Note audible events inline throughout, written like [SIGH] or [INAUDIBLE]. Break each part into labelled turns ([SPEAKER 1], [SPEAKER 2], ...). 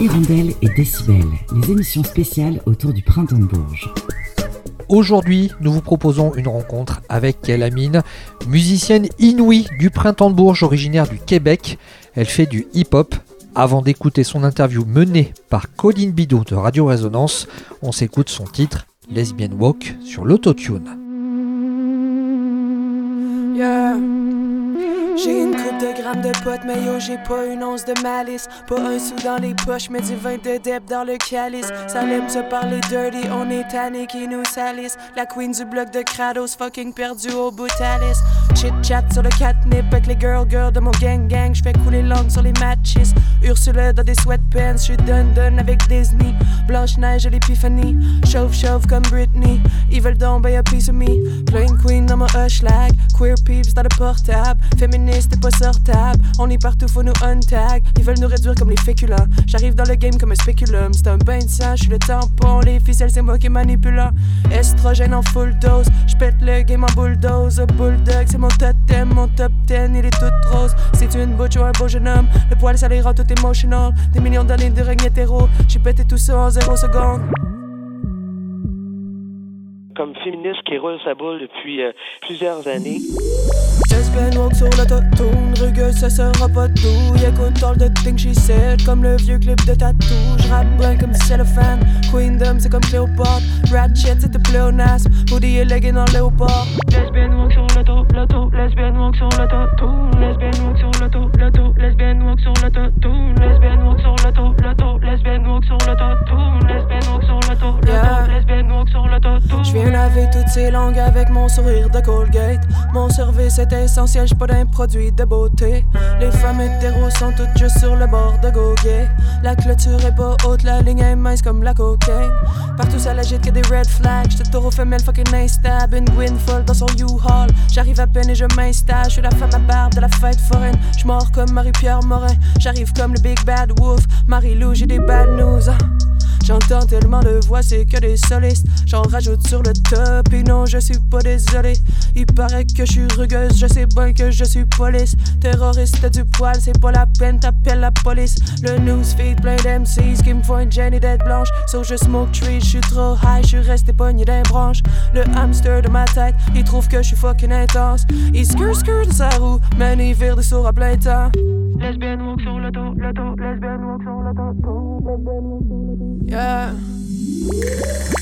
[SPEAKER 1] Hirondelle et Décibel, les émissions spéciales autour du printemps de Bourges.
[SPEAKER 2] Aujourd'hui, nous vous proposons une rencontre avec Kélamine, musicienne inouïe du printemps de Bourges, originaire du Québec. Elle fait du hip-hop. Avant d'écouter son interview menée par Colline Bidot de Radio Résonance, on s'écoute son titre Lesbian Walk sur l'autotune.
[SPEAKER 3] Coupe de grammes de potes, mais yo, j'ai pas une once de malice. Pas un sou dans les poches, mais du vin de deb dans le calice. Ça aime se parler dirty, on est tanné qui nous salisse. La queen du bloc de Kratos, fucking perdu au bout Alice. Chit chat sur le catnip avec les girl girls de mon gang gang. J'fais couler langue sur les matches. Ursula dans des sweatpants, j'suis dun dun avec Disney. Blanche-Neige à l'épiphanie. Chauve chauve comme Britney. Ils veulent tomber a piece of me. Plain queen dans mon lag Queer peeps dans le portable. Féministe et pas sortable. On est partout, faut nous untag. Ils veulent nous réduire comme les féculents. J'arrive dans le game comme un spéculum. C'est un bain de sang, j'suis le tampon. Les ficelles, c'est moi qui manipulant. Estrogène en full dose. J'pète le game en bulldoze. Bulldog, c'est mon totem. Mon top 10, il est tout rose. C'est une butch ou un beau jeune homme. Le poil, ça les rend tout emotional. Des millions d'années de règne hétéro. J'ai pété tout ça en zéro seconde
[SPEAKER 4] comme féministe qui roule sa boule depuis euh, plusieurs années.
[SPEAKER 3] Lesbian walk sur l'autotune, rugueuse, ça sera pas tout. Écoute all the things she said, comme le vieux clip de tatou. J'rappe bien comme cellophane, Queendom c'est comme Cléopâtre. Ratchet c'est de pléonasme, hoodie et legging en léopard. Lesbian walk sur l'auto, l'auto, lesbian walk sur l'autotune. Lesbian walk sur l'auto, l'auto, lesbian walk sur l'autotune. Lesbian walk sur l'auto, l'auto, lesbian walk sur l'autotune. Lesbian walk sur l'auto, l'auto, lesbian walk sur l'autotune. J'viens toutes ces langues avec mon sourire de Colgate. Mon service est essentiel, j'suis pas d'un produit de beauté. Les femmes hétéros sont toutes juste sur le bord de goguet. La clôture est pas haute, la ligne est mince comme la cocaine. Partout ça l'agite que des red flags. J'te taureau femelle fucking instable. Une Gwynfold dans son U-Haul. J'arrive à peine et je m'installe. J'suis la femme à barbe de la fête foraine. J'mors comme Marie-Pierre Morin. J'arrive comme le Big Bad Wolf. Marie-Lou, j'ai des bad news. J'entends tellement de voix, c'est que des solistes. J'en rajoute sur le top, et non, je suis pas désolé. Il paraît que je suis rugueuse, je sais bien que je suis police. Terroriste du poil, c'est pas la peine, t'appelles la police. Le newsfeed plein d'MCs qui me font une Jenny dead blanche. So je smoke tree, je suis trop high, je suis resté pogné d'un branche. Le hamster de ma tête, il trouve que je suis fucking intense. Il skr skr de sa roue, mais il vire des sourds à plein temps. Lesbienne walk sur le dos, le dos, lesbienne walk sur le dos, lesbienne walk sur le dos. Yeah.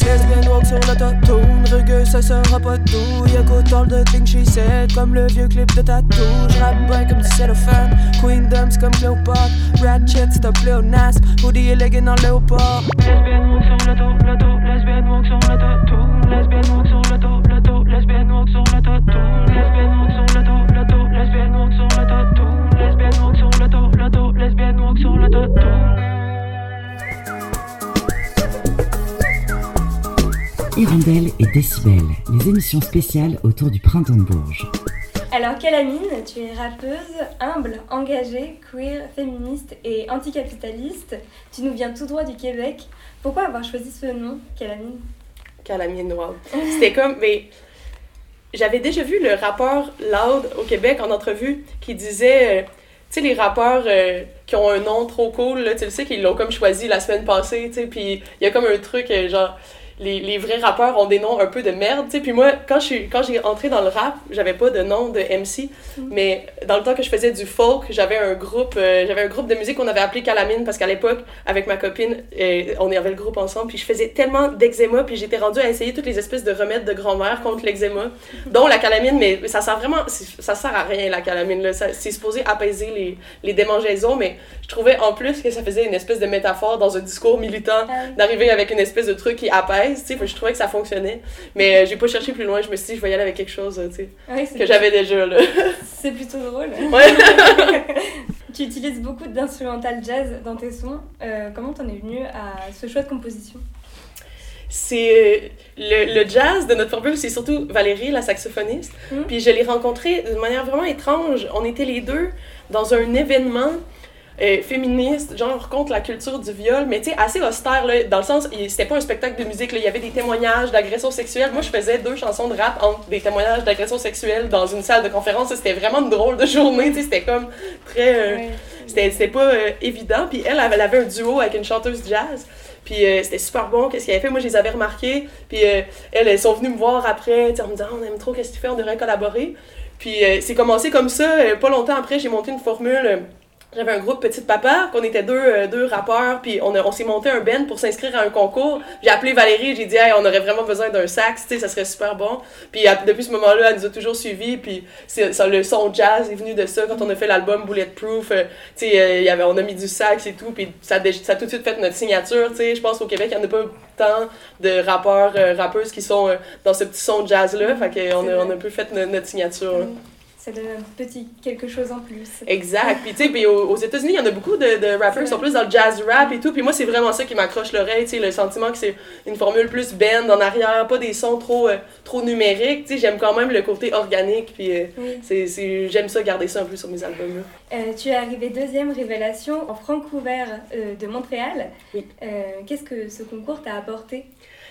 [SPEAKER 3] Lesbienne walk sur l'autotune, rugueuse, ça sera pas tout. Écoute all the things she said, comme le vieux clip de tatou. J'rappe bien comme du cellophane, Queendom c'est comme Cléopâtre. Ratchet c'est un hoodie et legging en léopard. Lesbienne walk sur l'auto, l'auto, lesbienne walk sur l'autotune. Lesbienne walk sur l'auto, l'auto, lesbienne walk sur l'autotune. Lesbienne
[SPEAKER 1] Hirondelle et Décibel, les émissions spéciales autour du printemps de Bourges.
[SPEAKER 5] Alors, Calamine, tu es rappeuse, humble, engagée, queer, féministe et anticapitaliste. Tu nous viens tout droit du Québec. Pourquoi avoir choisi ce nom, Calamine
[SPEAKER 6] Calamine, wow. C'était comme, mais j'avais déjà vu le rappeur Loud au Québec en entrevue qui disait, euh, tu sais, les rappeurs euh, qui ont un nom trop cool, là, tu le sais, qu'ils l'ont comme choisi la semaine passée, tu sais, puis il y a comme un truc, euh, genre, les, les, vrais rappeurs ont des noms un peu de merde, tu sais. Puis moi, quand je quand j'ai entré dans le rap, j'avais pas de nom de MC, mm. mais dans le temps que je faisais du folk, j'avais un groupe euh, j'avais un groupe de musique qu'on avait appelé Calamine parce qu'à l'époque, avec ma copine, euh, on avait le groupe ensemble, puis je faisais tellement d'eczéma, puis j'étais rendue à essayer toutes les espèces de remèdes de grand-mère contre l'eczéma, dont la calamine, mais ça sert vraiment ça sert à rien la calamine là, c'est supposé apaiser les les démangeaisons, mais je trouvais en plus que ça faisait une espèce de métaphore dans un discours militant ah d'arriver avec une espèce de truc qui apaise je trouvais que ça fonctionnait. Mais euh, j'ai pas cherché plus loin, je me suis dit, je vais y aller avec quelque chose, que j'avais déjà, là. [LAUGHS]
[SPEAKER 5] C'est plutôt drôle. [LAUGHS] tu utilises beaucoup d'instrumental jazz dans tes sons. Euh, comment t'en es venu à ce choix de composition?
[SPEAKER 6] C'est le, le, jazz de notre formule, c'est surtout Valérie, la saxophoniste. Hmm. Puis je l'ai rencontrée de manière vraiment étrange. On était les deux dans un événement euh, féministe, genre contre la culture du viol, mais tu sais, assez austère, là, dans le sens, c'était pas un spectacle de musique, là, il y avait des témoignages d'agressions sexuelles. Moi, je faisais deux chansons de rap entre des témoignages d'agressions sexuelles dans une salle de conférence. C'était vraiment une drôle de journée, tu sais, c'était comme très. euh,
[SPEAKER 5] Ouais.
[SPEAKER 6] c'était pas euh, évident. Puis elle, elle avait un duo avec une chanteuse jazz. Puis euh, c'était super bon, qu'est-ce qu'elle avait fait? Moi, je les avais remarqués. Puis euh, elles, elles sont venues me voir après, en me disant, on aime trop, qu'est-ce que tu fais, on devrait collaborer. Puis euh, c'est commencé comme ça. Pas longtemps après, j'ai monté une formule. Euh, j'avais un groupe Petit Papa, qu'on était deux, euh, deux rappeurs, puis on, on s'est monté un band pour s'inscrire à un concours. J'ai appelé Valérie, j'ai dit, hey, on aurait vraiment besoin d'un sax, tu sais, ça serait super bon. Puis à- depuis ce moment-là, elle nous a toujours suivis, puis le son jazz est venu de ça. Quand on a fait l'album Bulletproof, euh, tu sais, euh, y avait, on a mis du sax et tout, puis ça, ça a tout de suite fait notre signature, tu sais. Je pense qu'au Québec, il n'y en a pas tant de rappeurs, euh, rappeuses qui sont euh, dans ce petit son jazz-là, fait qu'on a, on a un peu fait no- notre signature.
[SPEAKER 5] Ça donne un petit quelque chose en plus.
[SPEAKER 6] Exact. Puis, tu sais, puis aux, aux États-Unis, il y en a beaucoup de, de rappers qui sont plus dans le jazz rap et tout. Puis moi, c'est vraiment ça qui m'accroche l'oreille, tu sais, le sentiment que c'est une formule plus band en arrière, pas des sons trop, euh, trop numériques. Tu sais, j'aime quand même le côté organique. Puis, euh,
[SPEAKER 5] Oui.
[SPEAKER 6] c'est, c'est, j'aime ça garder ça un peu sur mes albums.
[SPEAKER 5] Euh, tu es arrivé deuxième révélation en Vancouver euh, de Montréal.
[SPEAKER 6] Oui.
[SPEAKER 5] Qu'est-ce que ce concours t'a apporté?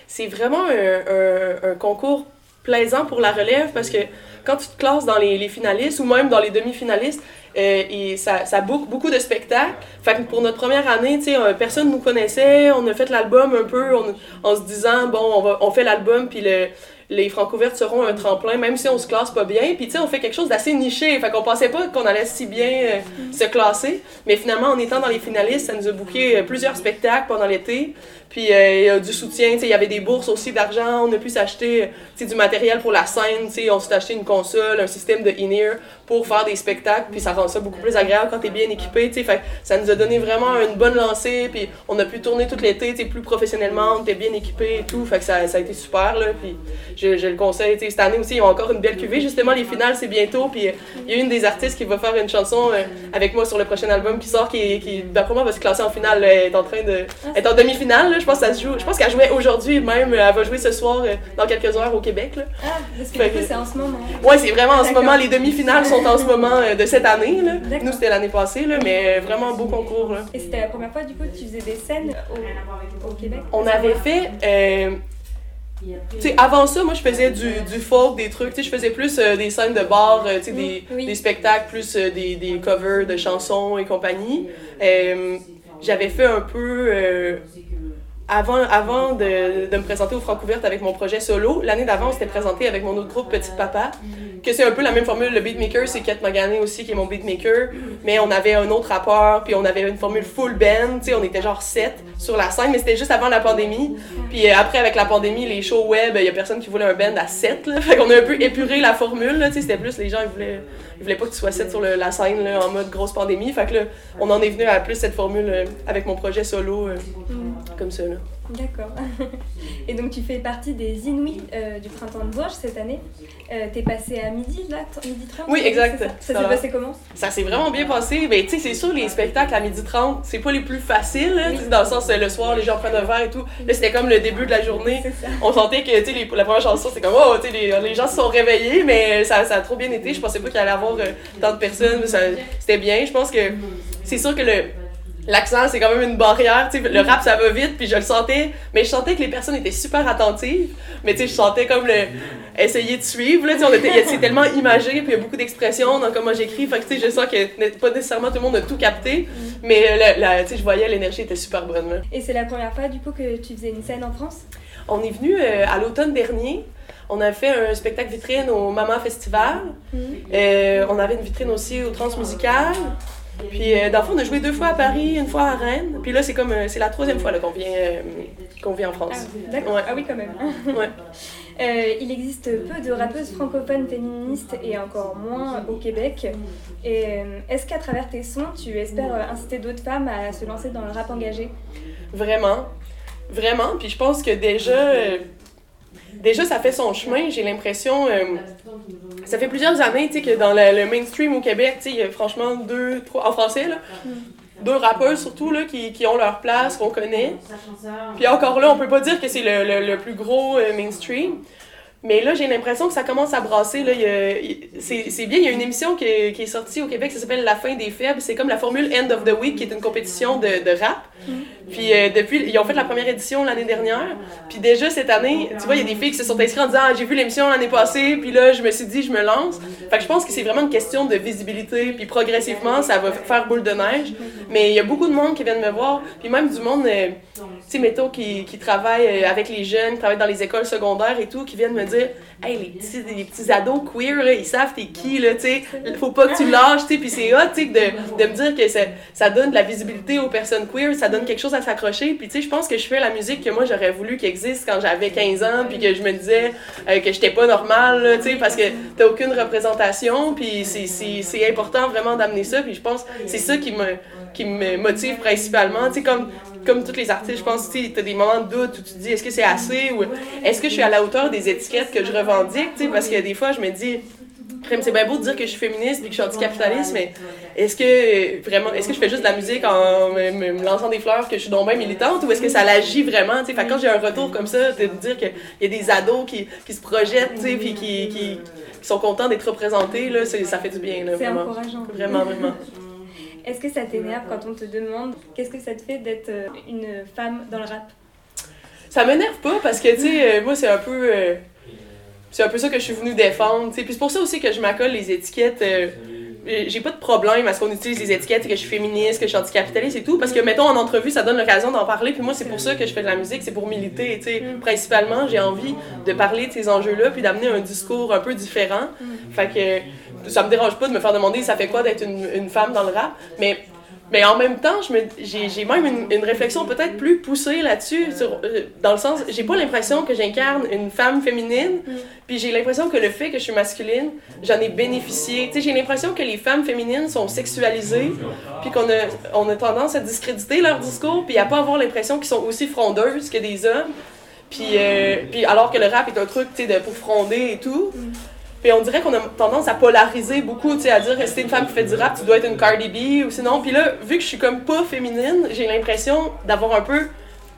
[SPEAKER 6] C'est vraiment un, un, un concours plaisant pour la relève parce que quand tu te classes dans les, finalistes ou même dans les demi-finalistes, euh, ça, book beaucoup de spectacles. Fait pour notre première année, tu euh, personne nous connaissait. On a fait l'album un peu en se disant, bon, on, va, on fait l'album, puis le, les Francouvertes seront un tremplin, même si on se classe pas bien. Puis, tu sais, on fait quelque chose d'assez niché. Fait qu'on pensait pas qu'on allait si bien euh, se classer. Mais finalement, en étant dans les finalistes, ça nous a booké euh, plusieurs spectacles pendant l'été. Puis, euh, il y a du soutien. Tu sais, il y avait des bourses aussi d'argent. On a pu s'acheter du matériel pour la scène. Tu sais, on s'est acheté une console, un système de in-ear pour faire des spectacles. Puis, ça rend ça beaucoup plus agréable quand t'es bien équipé. Tu sais, fait ça nous a donné vraiment une bonne lancée. Puis, on a pu tourner tout l'été, tu sais, plus professionnellement. On était bien équipé et tout. Fait que ça, a été super. Puis, je, je le conseille. Tu sais, cette année aussi, ils ont encore une belle cuvée. Justement, les finales, c'est bientôt. Puis, euh, il y a une des artistes qui va faire une chanson euh, avec moi sur le prochain album qui sort, qui, qui d'après moi, va se classer en finale. là. Elle est en train de. Elle est en demi-finale, là. Je pense que ça se joue. Je pense qu'elle jouait aujourd'hui même. Elle va jouer ce soir, euh, dans quelques heures, au Québec, là.
[SPEAKER 5] Ah, parce que c'est en ce moment.
[SPEAKER 6] Ouais, c'est vraiment en ce moment. Les demi-finales sont en ce moment euh, de cette année, là. Nous, c'était l'année passée, là. Mais euh, vraiment beau concours, là.
[SPEAKER 5] Et c'était la première fois, du coup, que tu faisais des scènes au, au Québec?
[SPEAKER 6] On avait fait. Avant ça, moi, je faisais du, du folk, des trucs. Tu sais, je faisais plus euh, des scènes de bar, euh, tu sais, des,
[SPEAKER 5] oui.
[SPEAKER 6] des spectacles, plus euh, des, des covers de chansons et compagnie. J'avais fait un peu. Avant, avant de, de me présenter au Francouverte avec mon projet solo, l'année d'avant, on s'était présenté avec mon autre groupe Petit Papa, que c'est un peu la même formule. Le beatmaker, c'est Kat Magané aussi, qui est mon beatmaker, mais on avait un autre rapport, puis on avait une formule full band, tu sais, on était genre 7 sur la scène, mais c'était juste avant la pandémie. Puis euh, après, avec la pandémie, les shows web, il y a personne qui voulait un band à 7, là. [LAUGHS] Fait qu'on a un peu épuré la formule, tu sais, c'était plus les gens, ils voulaient, ils voulaient pas que tu sois 7 sur le- la scène, là, en mode grosse pandémie. Fait que là, on en est venu à plus cette formule euh, avec mon projet solo, euh,
[SPEAKER 5] Mm,
[SPEAKER 6] comme ça, là.
[SPEAKER 5] D'accord. Et donc, tu fais partie des Inuits euh, du printemps de Bourges cette année. Euh, T'es passé à midi, là Midi 30
[SPEAKER 6] Oui, exact.
[SPEAKER 5] Ça,
[SPEAKER 6] Ça
[SPEAKER 5] Ça s'est passé comment?
[SPEAKER 6] Ça s'est vraiment bien passé. Ben, tu sais, c'est sûr, les spectacles à 12h30, c'est pas les plus faciles, sais, dans le sens, euh, le soir, les gens prennent un verre et tout. Là, c'était comme le début de la journée.
[SPEAKER 5] Ça.
[SPEAKER 6] On sentait que, tu sais, la première chanson, c'est comme, oh, tu sais, les, les gens se sont réveillés, mais ça, ça a trop bien été. Je pensais pas qu'il allait y avoir euh, tant de personnes. C'était bien. Je pense que c'est sûr que le. L'accent, c'est quand même une barrière. tu sais, le rap, ça va vite, puis je le sentais. Mais je sentais que les personnes étaient super attentives. Mais tu sais, je sentais comme le. Essayer de suivre. Là, tu sais, on était, c'est tellement imagé, puis il y a beaucoup d'expressions dans comment j'écris. Fait que tu sais, je sens que pas nécessairement tout le monde a tout capté. Mais la, la- tu sais, je voyais l'énergie était super bonne. là.
[SPEAKER 5] Et c'est la première fois, du coup, que tu faisais une scène en France?
[SPEAKER 6] On est venu euh, à l'automne dernier. On a fait un spectacle vitrine au Maman Festival. Euh, on avait une vitrine aussi au Transmusical. Puis, euh, dans le fond, on a joué deux fois à Paris, une fois à Rennes. Puis là, c'est comme, euh, c'est la troisième fois qu'on vient, euh, vient en
[SPEAKER 5] Ah,
[SPEAKER 6] France.
[SPEAKER 5] d'accord.
[SPEAKER 6] Ouais.
[SPEAKER 5] Ah oui, quand même.
[SPEAKER 6] Ouais.
[SPEAKER 5] Euh, il existe peu de rappeuses francophones féministes et encore moins au Québec. Et euh, est-ce qu'à travers tes sons, tu espères inciter d'autres femmes à se lancer dans le rap engagé?
[SPEAKER 6] Vraiment. Vraiment. Puis je pense que déjà, déjà ça fait son chemin. J'ai l'impression. euh, ça fait plusieurs années tu que dans le, mainstream au Québec, il y a franchement deux, trois. En français, là. Deux rappeurs surtout là, qui, qui ont leur place, qu'on connaît. Puis encore là, on peut pas dire que c'est le, plus gros euh, mainstream. Mais là, j'ai l'impression que ça commence à brasser. Là, c'est bien, il y a une émission qui est, sortie au Québec, ça s'appelle La fin des faibles. C'est comme la formule End of the Week, qui est une compétition de rap. Puis euh, depuis, ils ont fait la première édition l'année dernière. Puis déjà cette année, tu vois, il y a des filles qui se sont inscrites en disant ah, j'ai vu l'émission l'année passée, puis là, je me suis dit, je me lance. Fait que je pense que c'est vraiment une question de visibilité, puis progressivement, ça va faire boule de neige. Mais il y a beaucoup de monde qui viennent me voir, puis même du monde, euh, tu sais, mettons, qui, qui travaille euh, avec les jeunes, qui travaille dans les écoles secondaires et tout, qui viennent me dire Hey, les petits, les petits ados queer, ils savent t'es qui, là, tu sais, faut pas que tu lâches, tu sais, puis c'est hot, tu sais, de, de me dire que ça, ça donne de la visibilité aux personnes queer, donne quelque chose à s'accrocher, puis tu sais, je pense que je fais la musique que moi j'aurais voulu qu'elle existe quand j'avais 15 ans, puis que je me disais euh, que j'étais pas normale, tu sais, parce que t'as aucune représentation, puis c'est- important vraiment d'amener ça, puis je pense c'est ça qui me, qui me motive principalement, tu sais, comme comme tous les artistes, je pense que tu as des moments de doute où tu te dis est-ce que c'est assez ou est-ce que je suis à la hauteur des étiquettes que je revendique, parce que des fois je me dis c'est bien beau de dire que je suis féministe et que je suis anticapitaliste, mais est-ce que vraiment, est-ce que je fais juste de la musique en me, me- me lançant des fleurs que je suis donc bien militante ou est-ce que ça l'agit vraiment? Fait quand j'ai un retour comme ça, de dire qu'il y a des ados qui, qui se projettent, tu sais, puis qui, qui, qui sont contents d'être représentés, là, ça fait du bien, là,
[SPEAKER 5] C'est
[SPEAKER 6] vraiment.
[SPEAKER 5] encourageant.
[SPEAKER 6] Vraiment, vraiment. [LAUGHS]
[SPEAKER 5] Est-ce que ça t'énerve quand on te demande qu'est-ce que ça te fait d'être euh, une femme dans le rap?
[SPEAKER 6] Ça m'énerve pas parce que, tu sais, euh, moi, c'est un peu. euh, c'est un peu ça que je suis venue défendre, tu sais. Puis c'est pour ça aussi que je m'accole les étiquettes. euh, j'ai pas de problème à ce qu'on utilise les étiquettes, que je suis féministe, que je suis anticapitaliste et tout, parce que, mettons, en entrevue, ça donne l'occasion d'en parler, puis moi, c'est pour ça que je fais de la musique, c'est pour militer, tu sais. Principalement, j'ai envie de parler de ces enjeux-là, puis d'amener un discours un peu différent. Fait que ça me dérange pas de me faire demander ça fait quoi d'être une, une femme dans le rap, mais mais en même temps, j'ai même une, une réflexion peut-être plus poussée là-dessus, euh, dans le sens, j'ai pas l'impression que j'incarne une femme féminine, puis j'ai l'impression que le fait que je suis masculine, j'en ai bénéficié. J'ai l'impression que les femmes féminines sont sexualisées, puis qu'on a, on a tendance à discréditer leur discours, puis à pas avoir l'impression qu'ils sont aussi frondeuses que des hommes. Puis, euh, puis alors que le rap est un truc, tu sais, pour fronder et tout. Puis on dirait qu'on a tendance à polariser beaucoup, tu sais, à dire si t'es une femme qui fait du rap, tu dois être une Cardi B ou sinon. Puis là, vu que je suis comme pas féminine, j'ai l'impression d'avoir un peu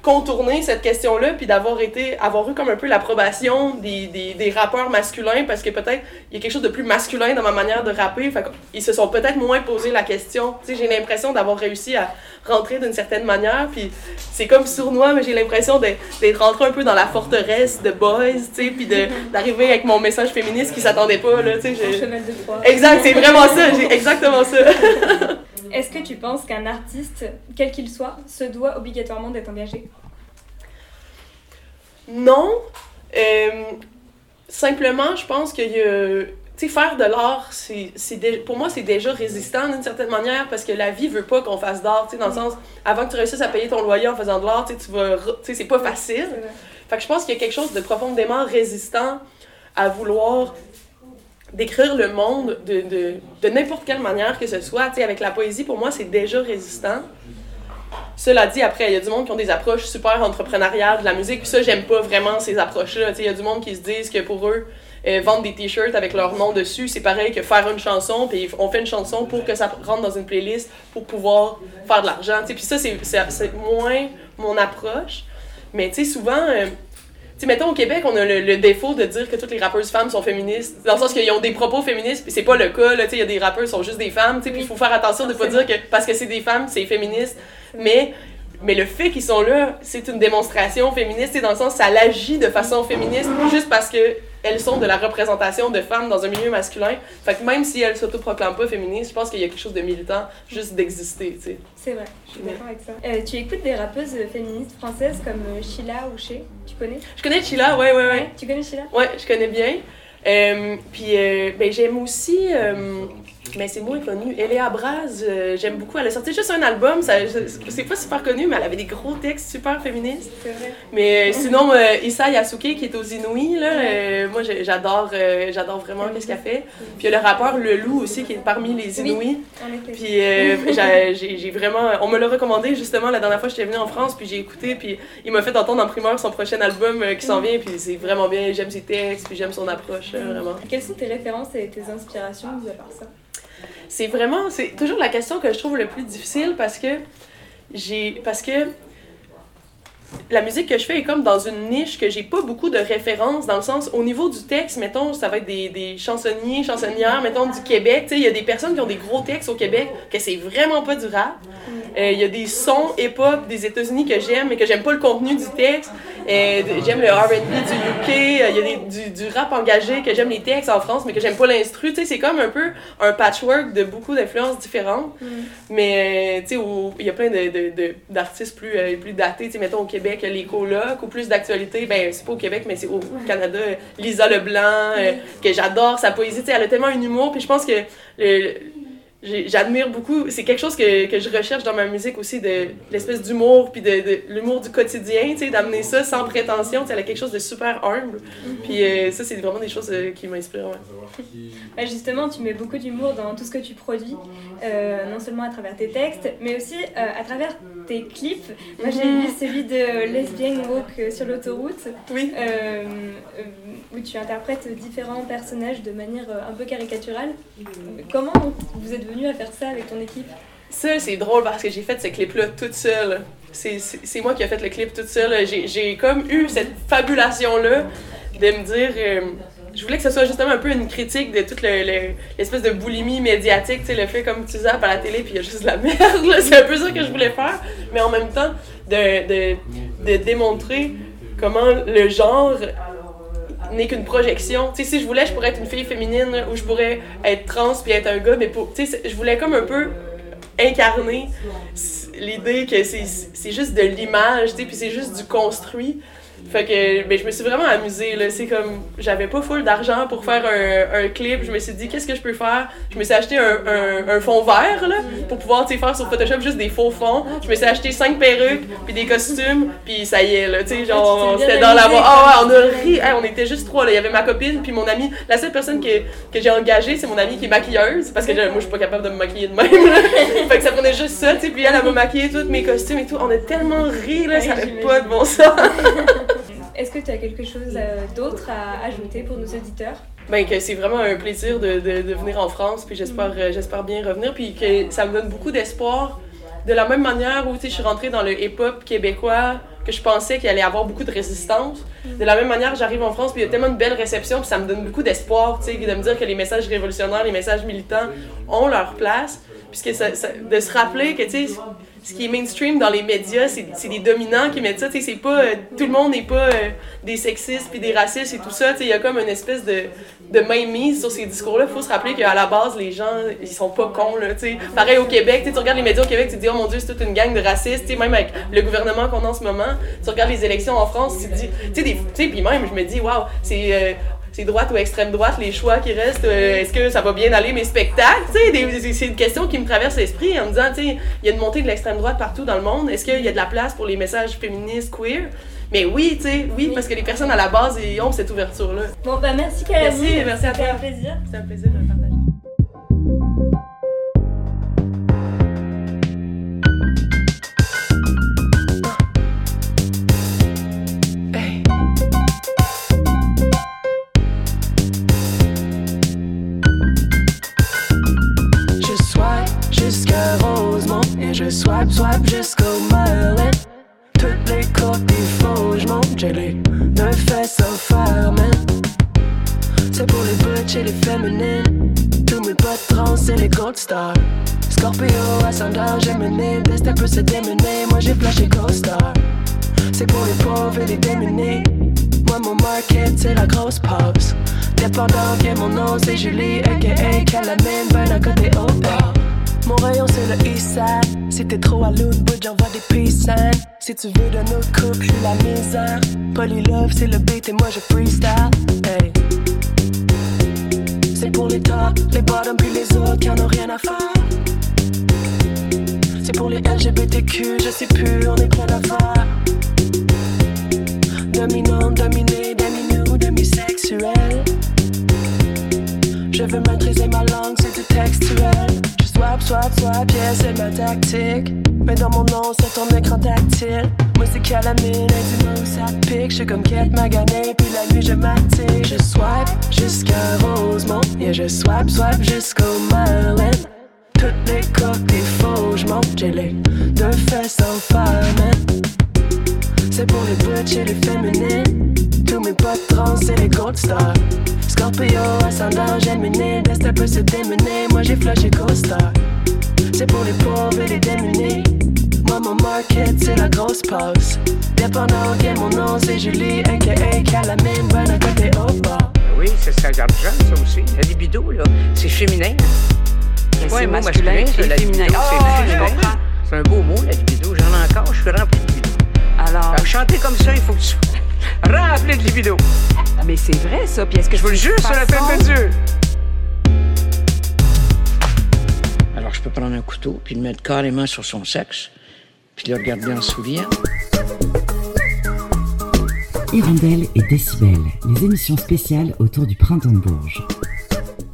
[SPEAKER 6] contourné cette question-là, puis d'avoir été, avoir eu comme un peu l'approbation des, des, des rappeurs masculins, parce que peut-être il y a quelque chose de plus masculin dans ma manière de rapper, fait qu'ils se sont peut-être moins posé la question. J'ai l'impression d'avoir réussi à rentrer d'une certaine manière, puis c'est comme sournois, mais j'ai l'impression d'être rentré un peu dans la forteresse de boys, tu puis d'arriver avec mon message féministe qui s'attendait pas, là, tu sais. Exact, c'est vraiment ça, j'ai exactement ça. [LAUGHS]
[SPEAKER 5] Est-ce que tu penses qu'un artiste, quel qu'il soit, se doit obligatoirement d'être engagé?
[SPEAKER 6] Non. Euh, simplement, je pense qu'il y a. Tu sais, faire de l'art, c'est, pour moi, c'est déjà résistant d'une certaine manière parce que la vie veut pas qu'on fasse d'art. Tu sais, dans le sens, avant que tu réussisses à payer ton loyer en faisant de l'art, tu vas. Tu sais, c'est pas facile. Fait que je pense qu'il y a quelque chose de profondément résistant à vouloir décrire le monde de, de, de n'importe quelle manière que ce soit. Avec la poésie, pour moi, c'est déjà résistant. Cela dit, après, il y a du monde qui ont des approches super entrepreneuriales de la musique, ça, j'aime pas vraiment ces approches-là. Il y a du monde qui se disent que pour eux, euh, vendre des t-shirts avec leur nom dessus, c'est pareil que faire une chanson, puis on fait une chanson pour que ça rentre dans une playlist pour pouvoir faire de l'argent. Puis ça, c'est- moins mon approche. Mais tu sais, souvent, euh, sais, mettons au Québec, on a le, le défaut de dire que toutes les rappeuses femmes sont féministes, dans le sens qu'ils ont des propos féministes, puis c'est pas le cas, là, tu sais, il y a des rappeurs qui sont juste des femmes, tu sais, puis il faut faire attention de pas dire que parce que c'est des femmes, c'est féministe, mais, mais le fait qu'ils sont là, c'est une démonstration féministe, sais, dans le sens, ça l'agit de façon féministe, juste parce que elles sont de la représentation de femmes dans un milieu masculin. Fait que même si elles s'autoproclament pas féministes, je pense qu'il y a quelque chose de militant juste d'exister, tu sais.
[SPEAKER 5] C'est vrai, je suis d'accord avec ça. Euh, tu écoutes des rappeuses féministes françaises comme euh, Sheila ou Shea Tu connais?
[SPEAKER 6] Je connais Chila, ouais, ouais, ouais.
[SPEAKER 5] Tu connais Sheila?
[SPEAKER 6] Ouais, je connais bien. Euh, puis euh, ben, j'aime aussi, mais c'est moins connu, Eléa Braz, euh, j'aime beaucoup. Elle a sorti juste un album, c'est pas super connu, mais elle avait des gros textes super féministes.
[SPEAKER 5] Vrai.
[SPEAKER 6] Mais euh, sinon, euh, Issa Yasuke, qui est aux Inouïs, là, euh, moi j'adore euh, j'adore vraiment qu'est-ce qu'elle fait. Puis il y a le rappeur Le Loup aussi, qui est parmi les. Inouïs. Puis j'ai- vraiment. On me l'a recommandé justement la dernière fois que j'étais venue en France, puis j'ai écouté, puis il m'a fait entendre en primeur son prochain album qui s'en vient, puis c'est vraiment bien. J'aime ses textes, puis j'aime son approche, vraiment.
[SPEAKER 5] Quelles sont tes références et tes inspirations, à part ça?
[SPEAKER 6] C'est vraiment. C'est toujours la question que je trouve le plus difficile parce que j'ai. Parce que. la musique que je fais est comme dans une niche que j'ai pas beaucoup de références, dans le sens, au niveau du texte, mettons, ça va être des, des chansonniers, chansonnières, mettons, du Québec. Tu sais, il y a des personnes qui ont des gros textes au Québec que c'est vraiment pas du rap. Euh, Il y a des sons hip-hop des États-Unis que j'aime, mais que j'aime pas le contenu du texte. Euh, j'aime le R&B du UK. Euh, Il y a des, du, du rap engagé que j'aime les textes en France, mais que j'aime pas l'instru. C'est comme un peu un patchwork de beaucoup d'influences différentes. Mais, sais, où il y a plein de- de- de- d'artistes plus, plus datés. Mettons au Québec, les colocs, ou plus d'actualité. Ben, c'est pas au Québec, mais c'est au Canada. Lisa Leblanc, euh, que j'adore sa poésie. Elle a tellement un humour. Puis je pense que le- j'admire beaucoup. C'est quelque chose que, que je recherche dans ma musique aussi, de l'espèce d'humour, puis de, de l'humour du quotidien, tu sais, d'amener ça sans prétention. Tu sais, elle a quelque chose de super humble. Puis euh, ça, c'est vraiment des choses euh, qui m'inspirent. ouais.
[SPEAKER 5] Justement, tu mets beaucoup d'humour dans tout ce que tu produis, euh, non seulement à travers tes textes, mais aussi euh, à travers tes clips. Moi, j'ai vu celui de Lesbian Walk sur l'autoroute,
[SPEAKER 6] Oui.
[SPEAKER 5] euh, euh, où tu interprètes différents personnages de manière un peu caricaturale. Comment vous êtes venu à faire ça avec ton équipe?
[SPEAKER 6] Ça, c'est drôle parce que j'ai fait ce clip-là toute seule. C'est- moi qui ai fait le clip toute seule. J'ai comme eu cette fabulation-là de me dire. euh, je voulais que ce soit justement un peu une critique de toute le- le- l'espèce de boulimie médiatique, tu sais, le fait comme tu zappes à la télé puis il y a juste la [LAUGHS] merde. C'est un peu ça que je voulais faire. Mais en même temps, de, de, de démontrer comment le genre n'est qu'une projection. Tu sais, si je voulais, je pourrais être une fille féminine ou je pourrais être trans puis être un gars, mais pour, tu sais, je voulais comme un peu incarner l'idée que c'est c'est juste de l'image, tu sais, puis c'est juste du construit. Fait que ben, je me suis vraiment amusée. là. C'est comme, j'avais pas full d'argent pour faire un, un clip. Je me suis dit, qu'est-ce que je peux faire? Je me suis acheté un, un, un fond vert là, pour pouvoir faire sur Photoshop juste des faux fonds. Je me suis acheté cinq perruques, puis des costumes, puis ça y est, là, tu sais, genre,
[SPEAKER 5] Ah, bien
[SPEAKER 6] c'était dans la
[SPEAKER 5] amusée,
[SPEAKER 6] Ah
[SPEAKER 5] quoi.
[SPEAKER 6] ouais, on a ri. Hey, on était juste trois, là. Il y avait ma copine, puis mon amie. La seule personne que, que j'ai engagée, c'est mon amie qui est maquilleuse, parce que moi, je suis pas capable de me maquiller de même, là. [LAUGHS] fait que ça prenait juste ça, puis elle, elle m'a maquillé tous mes costumes et tout. On a tellement ri, là, ça avait
[SPEAKER 5] j'imagine.
[SPEAKER 6] pas de bon sens. [LAUGHS]
[SPEAKER 5] Est-ce que tu as quelque chose euh, d'autre à ajouter pour nos auditeurs?
[SPEAKER 6] Ben, c'est vraiment un plaisir de, de, venir en France, puis j'espère euh, j'espère bien revenir, puis que ça me donne beaucoup d'espoir. De la même manière où, je suis rentrée dans le hip-hop québécois, que je pensais qu'il allait y avoir beaucoup de résistance. De la même manière, j'arrive en France, puis il y a tellement de belles réceptions, puis ça me donne beaucoup d'espoir, tu sais, de me dire que les messages révolutionnaires, les messages militants ont leur place, puisque ça, de se rappeler que, tu ce qui est mainstream dans les médias, c'est les dominants qui mettent ça, tu c'est pas... euh, tout le monde n'est pas euh, des sexistes puis des racistes et tout ça, tu il y a comme une espèce de, de mainmise sur ces discours-là. Faut se rappeler qu'à la base, les gens, ils sont pas cons, là, tu. Pareil au Québec, tu regardes les médias au Québec, tu te dis, oh mon Dieu, c'est toute une gang de racistes, tu même avec le gouvernement qu'on a en ce moment. Tu regardes les élections en France, tu te dis, des- tu sais, puis même, je me dis, waouh, c'est... euh, c'est droite ou extrême droite, les choix qui restent, euh, est-ce que ça va bien aller mes spectacles? C'est- une question qui me traverse l'esprit en me disant, il y a une montée de l'extrême droite partout dans le monde, est-ce qu'il y a de la place pour les messages féministes, queer? Mais oui, tu sais, oui, parce que les personnes à la base, ils ont cette ouverture-là.
[SPEAKER 5] Bon, bah merci Calamine.
[SPEAKER 6] Merci, merci à
[SPEAKER 5] C'était
[SPEAKER 6] toi.
[SPEAKER 5] un plaisir.
[SPEAKER 6] C'est un plaisir de le
[SPEAKER 3] Moi j'ai flashé Gold Star. C'est pour les pauvres et les démunis. Moi mon market c'est la grosse pause. Dépendant que mon nom c'est Julie, aka Calamine, ben à côté au bar. Mon rayon c'est le side. Si t'es trop à l'autre bout, j'envoie des peace. Si tu veux de notre couple, j'suis la misère. Polylove c'est le beat et moi je freestyle. C'est pour les tops, les bottoms puis les autres qui en ont rien à faire. C'est pour les LGBTQ, je sais plus, on est plein d'affaires. Dominant, dominé, demi-nous, demi-sexuel. Je veux maîtriser ma langue, c'est du textuel. Je swap, swap, swap, yeah, c'est ma tactique. Mais dans mon nom, sur ton écran tactile. Moi, c'est calamine, et dis-moi où ça pique. Je suis comme quête maganée, puis la nuit, je m'active. Je swipe jusqu'à Rosemont, yeah, je swipe, swipe jusqu'au Merlin. Toutes les coques des faux, je j'ai les deux fesses en fire, man. C'est pour les butch et les féminines. Tous mes potes trans, c'est les gold stars. Scorpio, ascendant, Gemini, Destin peut se démener. Moi j'ai flashé Costa. C'est pour les pauvres et les démunis. Moi, mon market, c'est la grosse pause. Dépendant quel mon nom, c'est Julie, aka Calamine, bonne à côté au.
[SPEAKER 7] Oui, ça se regarde jeune, ça aussi. La libido, là, c'est féminin. C'est pas un mot
[SPEAKER 8] masculin
[SPEAKER 7] masculin, ça,
[SPEAKER 8] et
[SPEAKER 7] la
[SPEAKER 8] féminin.
[SPEAKER 7] libido,
[SPEAKER 8] Ah,
[SPEAKER 7] c'est
[SPEAKER 8] je
[SPEAKER 7] féminin.
[SPEAKER 8] comprends.
[SPEAKER 7] C'est un beau mot, la libido. J'en ai encore, je suis rempli de libido.
[SPEAKER 8] Alors,
[SPEAKER 7] Alors, chanter comme ça, il faut que tu [LAUGHS] sois rempli de libido.
[SPEAKER 8] mais c'est vrai ça. Puis est-ce que
[SPEAKER 7] Je vous le jure sur la tête de Dieu. Alors, je peux prendre un couteau, puis le mettre carrément sur son sexe, puis le regarder en souriant.
[SPEAKER 1] Hirondelle et Décibel, les émissions spéciales autour du printemps de Bourges.